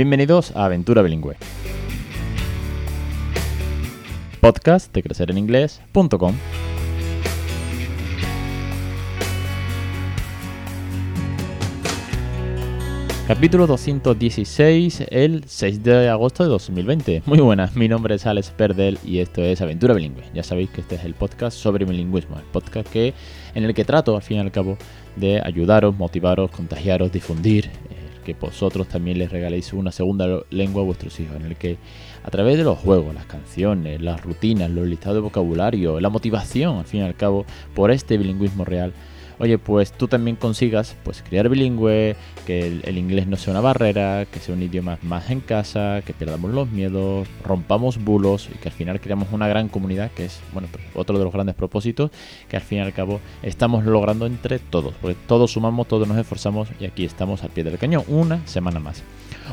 Bienvenidos a Aventura Bilingüe. Podcast de crecereninglés.com. Capítulo 216, el 6 de agosto de 2020. Muy buenas, mi nombre es Alex Perdel y esto es Aventura Bilingüe. Ya sabéis que este es el podcast sobre bilingüismo, el podcast que, en el que trato, al fin y al cabo, de ayudaros, motivaros, contagiaros, difundir, eh, vosotros también les regaléis una segunda lengua a vuestros hijos, en el que a través de los juegos, las canciones, las rutinas, los listados de vocabulario, la motivación, al fin y al cabo, por este bilingüismo real, oye, pues tú también consigas pues criar bilingüe, que el, inglés no sea una barrera, que sea un idioma más en casa, que perdamos los miedos, rompamos bulos y que al final creamos una gran comunidad, que es, bueno, pues, otro de los grandes propósitos que al fin y al cabo estamos logrando entre todos, porque todos sumamos, todos nos esforzamos y aquí estamos al pie del cañón, una semana más.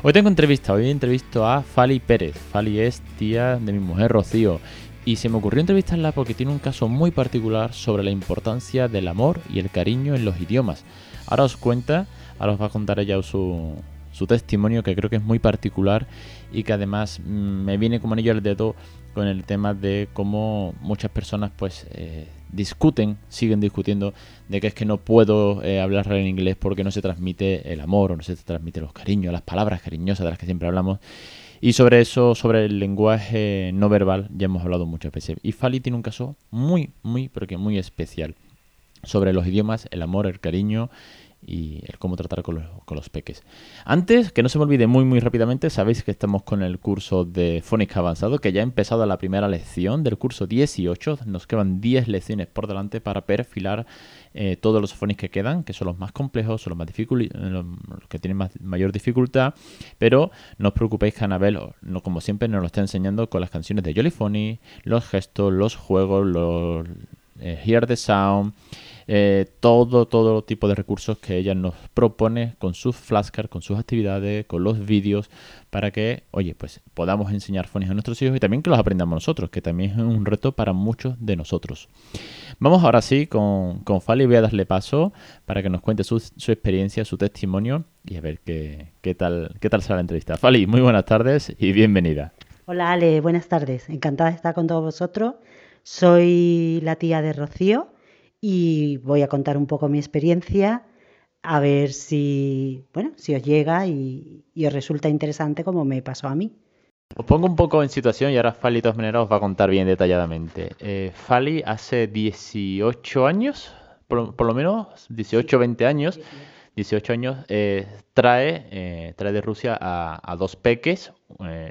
Hoy tengo entrevista, hoy entrevisto a Fali Pérez. Fali es tía de mi mujer Rocío y se me ocurrió entrevistarla porque tiene un caso muy particular sobre la importancia del amor y el cariño en los idiomas. Ahora os cuenta, ahora os va a contar ella su, su testimonio que creo que es muy particular y que además mm, me viene como anillo al dedo con el tema de cómo muchas personas pues eh, discuten, siguen discutiendo de que es que no puedo eh, hablar en inglés porque no se transmite el amor o no se transmite los cariños, las palabras cariñosas de las que siempre hablamos y sobre eso, sobre el lenguaje no verbal, ya hemos hablado muchas veces. Y Fali tiene un caso muy, muy, pero que muy especial sobre los idiomas, el amor, el cariño y el cómo tratar con los, con los peques. Antes, que no se me olvide muy muy rápidamente, sabéis que estamos con el curso de Fónica Avanzado, que ya ha empezado la primera lección del curso 18. Nos quedan 10 lecciones por delante para perfilar eh, todos los phonics que quedan, que son los más complejos, son los más los que tienen mayor dificultad, pero no os preocupéis que Anabel, no, como siempre, nos lo está enseñando con las canciones de Jolly los gestos, los juegos, los eh, Hear the Sound, eh, todo, todo tipo de recursos que ella nos propone con sus flashcards, con sus actividades, con los vídeos, para que, oye, pues podamos enseñar phonics a nuestros hijos y también que los aprendamos nosotros, que también es un reto para muchos de nosotros. Vamos ahora sí con, con Fali, voy a darle paso para que nos cuente su, su experiencia, su testimonio y a ver qué, qué, tal, qué tal será la entrevista. Fali, muy buenas tardes y bienvenida. Hola Ale, buenas tardes. Encantada de estar con todos vosotros. Soy la tía de Rocío y voy a contar un poco mi experiencia a ver si, bueno, si os llega y, os resulta interesante como me pasó a mí. Os pongo un poco en situación y ahora Fali de todas maneras os va a contar bien detalladamente. Eh, Fali hace 18 años, por, lo menos 18 20 años, 18 años, eh, trae, eh, trae de Rusia a, dos peques,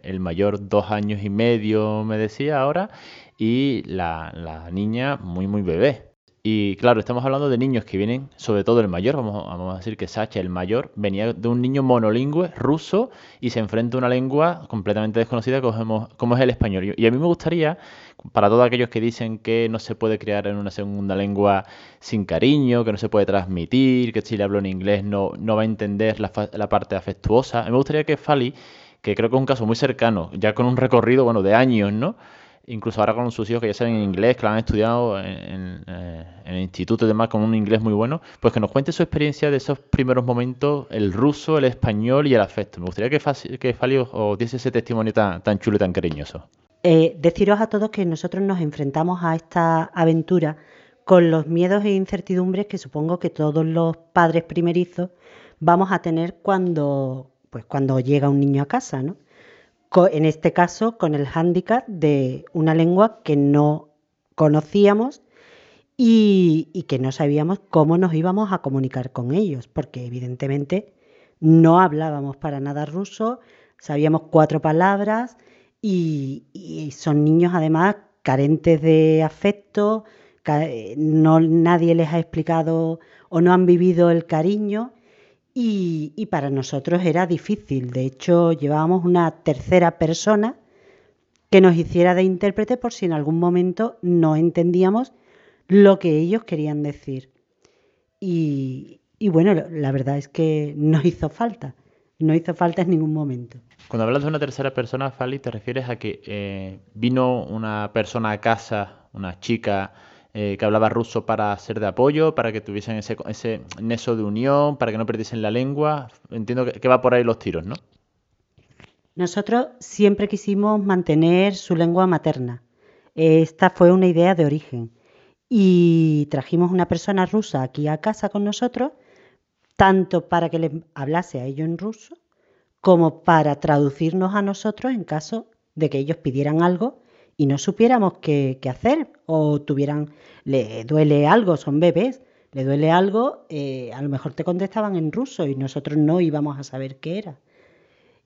el mayor dos años y medio me decía ahora, y la, la niña muy, muy bebé. Y claro, estamos hablando de niños que vienen, sobre todo el mayor, vamos, vamos, a decir que Sacha, el mayor, venía de un niño monolingüe ruso y se enfrenta a una lengua completamente desconocida como, es el español. Y a mí me gustaría, para todos aquellos que dicen que no se puede crear en una segunda lengua sin cariño, que no se puede transmitir, que si le hablo en inglés no, no va a entender la, la parte afectuosa, me gustaría que Fali, que creo que es un caso muy cercano, ya con un recorrido, bueno, de años, ¿no? Incluso ahora con sus hijos que ya saben inglés, que lo han estudiado en, eh, el instituto y demás con un inglés muy bueno, pues que nos cuente su experiencia de esos primeros momentos, el ruso, el español y el afecto. Me gustaría que, que Fali os, diese ese testimonio tan, tan chulo y tan cariñoso. Eh, deciros a todos que nosotros nos enfrentamos a esta aventura con los miedos e incertidumbres que supongo que todos los padres primerizos vamos a tener cuando, pues, cuando llega un niño a casa, ¿no? En este caso con el hándicap de una lengua que no conocíamos y, que no sabíamos cómo nos íbamos a comunicar con ellos, porque evidentemente no hablábamos para nada ruso, sabíamos cuatro palabras y, son niños además carentes de afecto, no, nadie les ha explicado o no han vivido el cariño y, para nosotros era difícil. De hecho, llevábamos una tercera persona que nos hiciera de intérprete por si en algún momento no entendíamos lo que ellos querían decir. Y, bueno, la verdad es que no hizo falta, no hizo falta en ningún momento. Cuando hablas de una tercera persona, Fali, te refieres a que eh, vino una persona a casa, una chica, eh, que hablaba ruso para ser de apoyo, para que tuviesen ese, ese neso de unión, para que no perdiesen la lengua. Entiendo que, va por ahí los tiros, ¿no? Nosotros siempre quisimos mantener su lengua materna. Esta fue una idea de origen. Y trajimos una persona rusa aquí a casa con nosotros, tanto para que le hablase a ellos en ruso, como para traducirnos a nosotros en caso de que ellos pidieran algo y no supiéramos qué, hacer o tuvieran, le duele algo, son bebés, le duele algo, eh, a lo mejor te contestaban en ruso y nosotros no íbamos a saber qué era.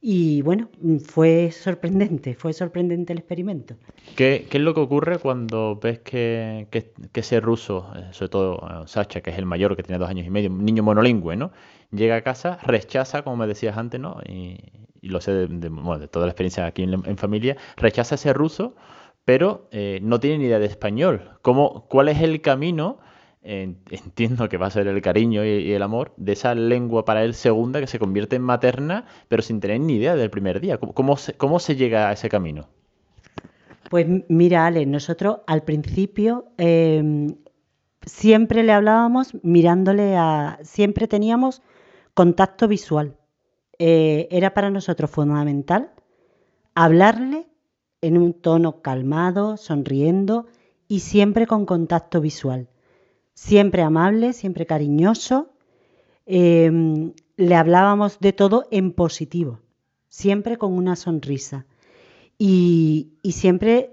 Y bueno, fue sorprendente, fue sorprendente el experimento. ¿Qué, es lo que ocurre cuando ves que, ese ruso, eh, sobre todo eh, Sacha, que es el mayor, que tiene dos años y medio, un niño monolingüe, ¿no? Llega a casa, rechaza, como me decías antes, ¿no? Y, lo sé de, toda la experiencia aquí en, familia, rechaza ese ruso, pero eh, no tiene ni idea de español. ¿Cómo, ¿Cuál es el camino? entiendo que va a ser el cariño y, el amor de esa lengua para él segunda que se convierte en materna, pero sin tener ni idea del primer día. ¿Cómo, se, llega a ese camino? Pues mira, Ale, nosotros al principio em, siempre le hablábamos mirándole a... siempre teníamos contacto visual. Eh, era para nosotros fundamental hablarle en un tono calmado, sonriendo y siempre con contacto visual siempre amable, siempre cariñoso. Em, le hablábamos de todo en positivo, siempre con una sonrisa. Y, siempre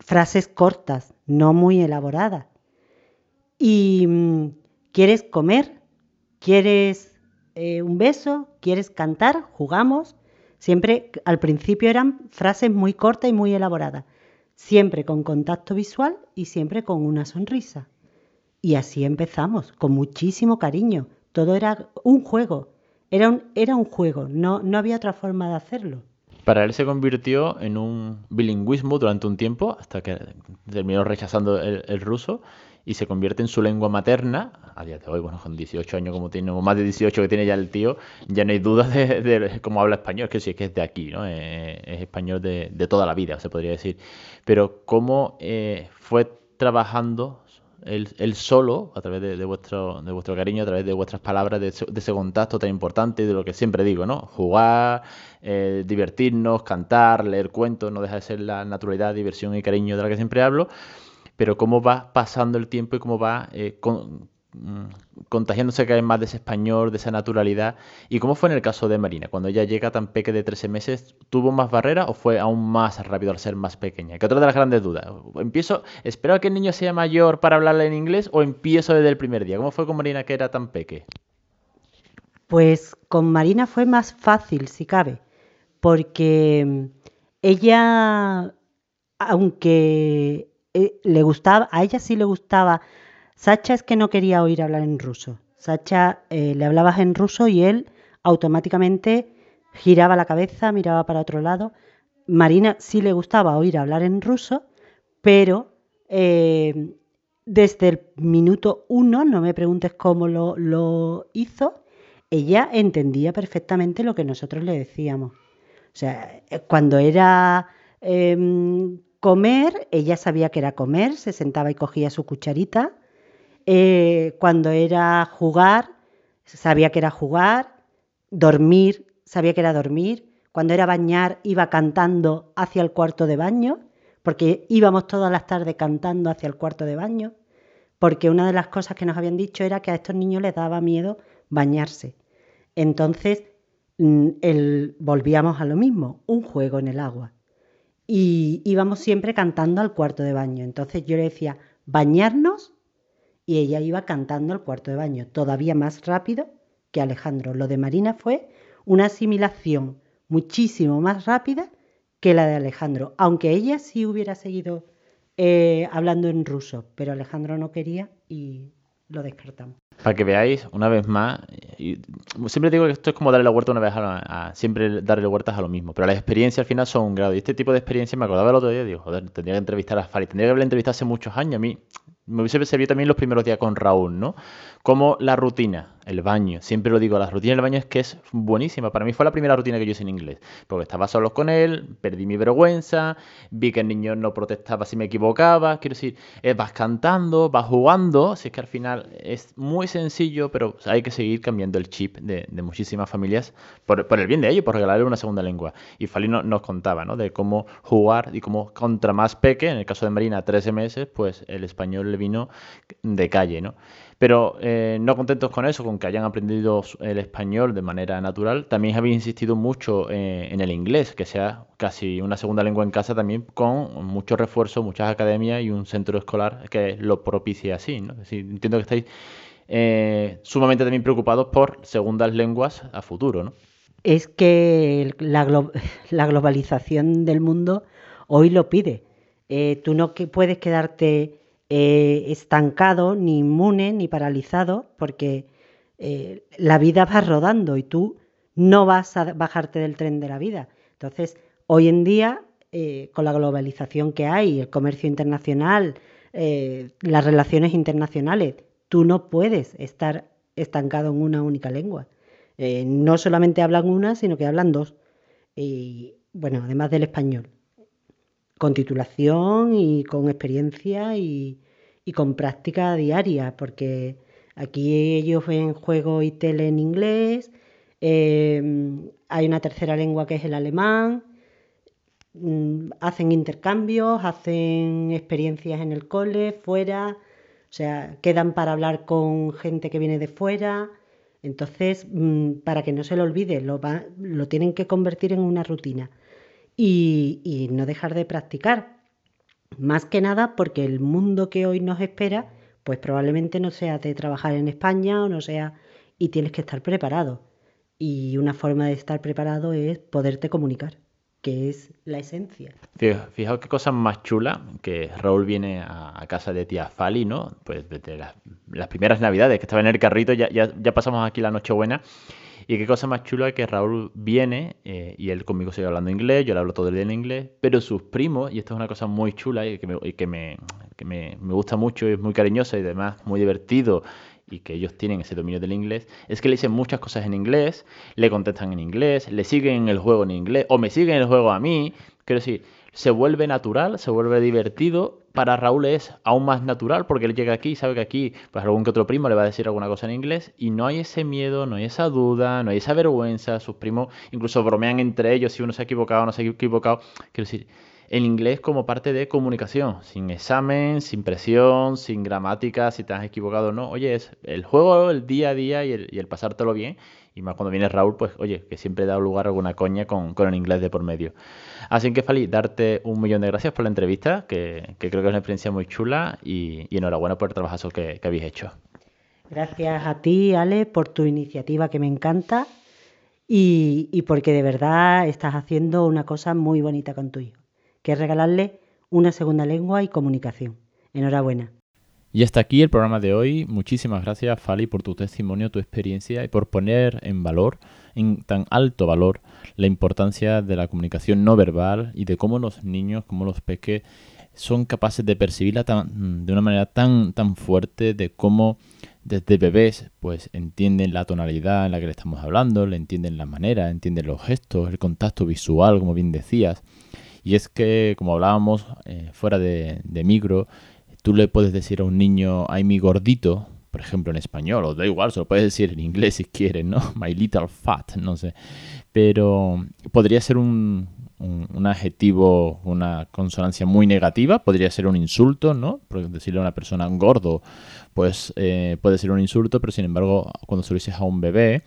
frases cortas, no muy elaboradas. Y mm, ¿quieres comer? ¿Quieres eh, un beso? ¿Quieres cantar? ¿Jugamos? Siempre al principio eran frases muy cortas y muy elaboradas, siempre con contacto visual y siempre con una sonrisa. Y así empezamos, con muchísimo cariño. Todo era un juego. Era un, juego, no, no había otra forma de hacerlo. Para él se convirtió en un bilingüismo durante un tiempo, hasta que terminó rechazando el, ruso y se convierte en su lengua materna. A día de hoy, bueno, con 18 años como tiene, o más de 18 que tiene ya el tío, ya no hay duda de, cómo habla español, que sí, que es de aquí, ¿no? Eh, es español de, toda la vida, se podría decir. Pero cómo eh, fue trabajando el, solo, a través de, vuestro, de vuestro cariño, a través de vuestras palabras, de, ese contacto tan importante, de lo que siempre digo, ¿no? Jugar, eh, divertirnos, cantar, leer cuentos, no deja de ser la naturalidad, diversión y cariño de la que siempre hablo, pero cómo va pasando el tiempo y cómo va eh, Mm, contagiándose cada vez más de ese español, de esa naturalidad. ¿Y cómo fue en el caso de Marina? Cuando ella llega tan pequeña de 13 meses, ¿tuvo más barreras o fue aún más rápido al ser más pequeña? Que otra de las grandes dudas. ¿Empiezo, espero a que el niño sea mayor para hablarle en inglés o empiezo desde el primer día? ¿Cómo fue con Marina que era tan pequeña? Pues con Marina fue más fácil, si cabe, porque ella, aunque eh, le gustaba, a ella sí le gustaba Sacha es que no quería oír hablar en ruso. Sacha eh, le hablabas en ruso y él automáticamente giraba la cabeza, miraba para otro lado. Marina sí le gustaba oír hablar en ruso, pero eh, desde el minuto uno, no me preguntes cómo lo, hizo, ella entendía perfectamente lo que nosotros le decíamos. O sea, cuando era em, comer, ella sabía que era comer, se sentaba y cogía su cucharita eh, cuando era jugar, sabía que era jugar, dormir, sabía que era dormir, cuando era bañar, iba cantando hacia el cuarto de baño, porque íbamos todas las tardes cantando hacia el cuarto de baño, porque una de las cosas que nos habían dicho era que a estos niños les daba miedo bañarse. Entonces, mm, volvíamos a lo mismo, un juego en el agua. Y íbamos siempre cantando al cuarto de baño. Entonces yo le decía, bañarnos y ella iba cantando el cuarto de baño, todavía más rápido que Alejandro. Lo de Marina fue una asimilación muchísimo más rápida que la de Alejandro, aunque ella sí hubiera seguido eh, hablando en ruso, pero Alejandro no quería y lo descartamos. Para que veáis, una vez más, siempre digo que esto es como darle la vuelta una vez a, siempre darle vueltas a lo mismo, pero las experiencias al final son un grado. Y este tipo de experiencias me acordaba el otro día, digo, joder, tendría que entrevistar a Fari, tendría que haberle entrevistado hace muchos años. A mí me hubiese servido también los primeros días con Raúl, ¿no? Como la rutina, el baño. Siempre lo digo, la rutina del baño es que es buenísima. Para mí fue la primera rutina que yo hice en inglés. Porque estaba solo con él, perdí mi vergüenza, vi que el niño no protestaba si me equivocaba. Quiero decir, vas cantando, vas jugando. Así que al final es muy sencillo, pero hay que seguir cambiando el chip de, muchísimas familias por, el bien de ellos, por regalarle una segunda lengua. Y Fali nos contaba, ¿no? De cómo jugar y cómo contra más peque, en el caso de Marina, 13 meses, pues el español le vino de calle, ¿no? Pero eh, no contentos con eso, con que hayan aprendido el español de manera natural, también habéis insistido mucho eh, en el inglés, que sea casi una segunda lengua en casa también, con mucho refuerzo, muchas academias y un centro escolar que lo propicie así. ¿no? entiendo que estáis eh, sumamente también preocupados por segundas lenguas a futuro. ¿no? Es que la, la globalización del mundo hoy lo pide. tú no puedes quedarte eh, estancado, ni inmune, ni paralizado, porque eh, la vida va rodando y tú no vas a bajarte del tren de la vida. Entonces, hoy en día, eh, con la globalización que hay, el comercio internacional, las relaciones internacionales, tú no puedes estar estancado en una única lengua. no solamente hablan una, sino que hablan dos. Y bueno, además del español con titulación y con experiencia y, con práctica diaria, porque aquí ellos ven juego y tele en inglés, em, hay una tercera lengua que es el alemán, mm, hacen intercambios, hacen experiencias en el cole, fuera, o sea, quedan para hablar con gente que viene de fuera. Entonces, mm, para que no se lo olvide, lo, lo tienen que convertir en una rutina y, no dejar de practicar. Más que nada porque el mundo que hoy nos espera, pues probablemente no sea de trabajar en España o no sea, y tienes que estar preparado. Y una forma de estar preparado es poderte comunicar, que es la esencia. Fijaos qué cosa más chula que Raúl viene a, casa de tía Fali, ¿no? Pues desde las, primeras navidades que estaba en el carrito, ya, ya, ya pasamos aquí la Nochebuena y qué cosa más chula que Raúl viene eh, y él conmigo sigue hablando inglés, yo le hablo todo el día en inglés, pero sus primos, y esto es una cosa muy chula y que me, que me, me, gusta mucho y es muy cariñosa y además muy divertido y que ellos tienen ese dominio del inglés, es que le dicen muchas cosas en inglés, le contestan en inglés, le siguen en el juego en inglés, o me siguen en el juego a mí. Quiero decir, se vuelve natural, se vuelve divertido para Raúl es aún más natural porque él llega aquí y sabe que aquí pues algún que otro primo le va a decir alguna cosa en inglés y no hay ese miedo, no hay esa duda, no hay esa vergüenza. Sus primos incluso bromean entre ellos si uno se ha equivocado o no se ha equivocado. Quiero decir, el inglés como parte de comunicación, sin examen, sin presión, sin gramática, si te has equivocado o no. Oye, es el juego, el día a día y el, y el pasártelo bien y más cuando viene Raúl, pues oye, que siempre da lugar a alguna coña con, el inglés de por medio. Así que, Fali, darte un millón de gracias por la entrevista, que, creo que es una experiencia muy chula y, enhorabuena por el trabajo que, que habéis hecho. Gracias a ti, Ale, por tu iniciativa que me encanta y, y, porque de verdad estás haciendo una cosa muy bonita con tu hijo, que es regalarle una segunda lengua y comunicación. Enhorabuena. Y hasta aquí el programa de hoy. Muchísimas gracias, Fali, por tu testimonio, tu experiencia y por poner en valor, en tan alto valor, la importancia de la comunicación no verbal y de cómo los niños, cómo los peques son capaces de percibirla de una manera tan, tan fuerte, de cómo desde bebés pues entienden la tonalidad en la que le estamos hablando, le entienden la manera, entienden los gestos, el contacto visual, como bien decías. Y es que, como hablábamos eh, fuera de, de micro, Tú le puedes decir a un niño, ay mi gordito, por ejemplo en español, o da igual, se lo puedes decir en inglés si quieres, ¿no? My little fat, no sé. Pero podría ser un, un, adjetivo, una consonancia muy negativa, podría ser un insulto, ¿no? Porque decirle a una persona gordo, pues eh, puede ser un insulto, pero sin embargo, cuando se lo dices a un bebé,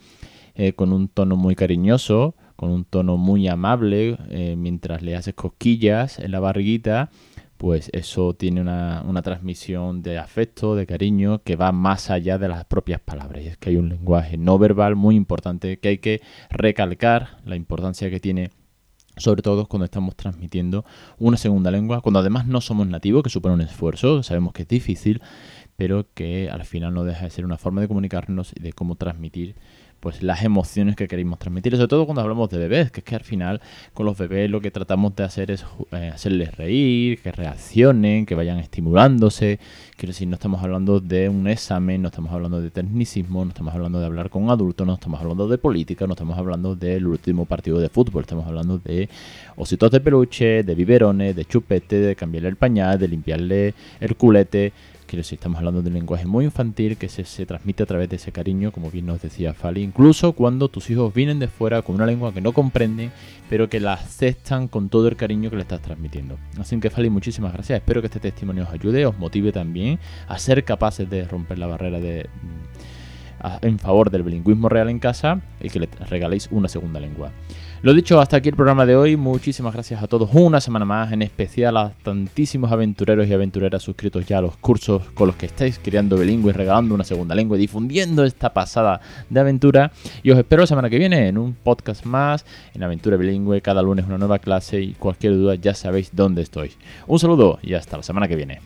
eh, con un tono muy cariñoso, con un tono muy amable, eh, mientras le haces cosquillas en la barriguita, pues eso tiene una, transmisión de afecto, de cariño, que va más allá de las propias palabras. Y es que hay un lenguaje no verbal muy importante que hay que recalcar la importancia que tiene sobre todo cuando estamos transmitiendo una segunda lengua, cuando además no somos nativos, que supone un esfuerzo, sabemos que es difícil, pero que al final no deja de ser una forma de comunicarnos y de cómo transmitir pues las emociones que queremos transmitir, sobre todo cuando hablamos de bebés, que es que al final con los bebés lo que tratamos de hacer es eh, hacerles reír, que reaccionen, que vayan estimulándose, quiero decir, no estamos hablando de un examen, no estamos hablando de tecnicismo, no estamos hablando de hablar con adultos, no estamos hablando de política, no estamos hablando del último partido de fútbol, estamos hablando de ositos de peluche, de biberones, de chupete, de cambiarle el pañal, de limpiarle el culete, Quiero decir, estamos hablando de un lenguaje muy infantil que se, se, transmite a través de ese cariño, como bien nos decía Fali, incluso cuando tus hijos vienen de fuera con una lengua que no comprenden, pero que la aceptan con todo el cariño que le estás transmitiendo. Así que Fali, muchísimas gracias. Espero que este testimonio os ayude, os motive también a ser capaces de romper la barrera de en favor del bilingüismo real en casa y que le regaléis una segunda lengua. Lo dicho, hasta aquí el programa de hoy. Muchísimas gracias a todos una semana más, en especial a tantísimos aventureros y aventureras suscritos ya a los cursos con los que estáis creando bilingüe, regalando una segunda lengua y difundiendo esta pasada de aventura. Y os espero la semana que viene en un podcast más, en Aventura Bilingüe, cada lunes una nueva clase y cualquier duda ya sabéis dónde estoy. Un saludo y hasta la semana que viene.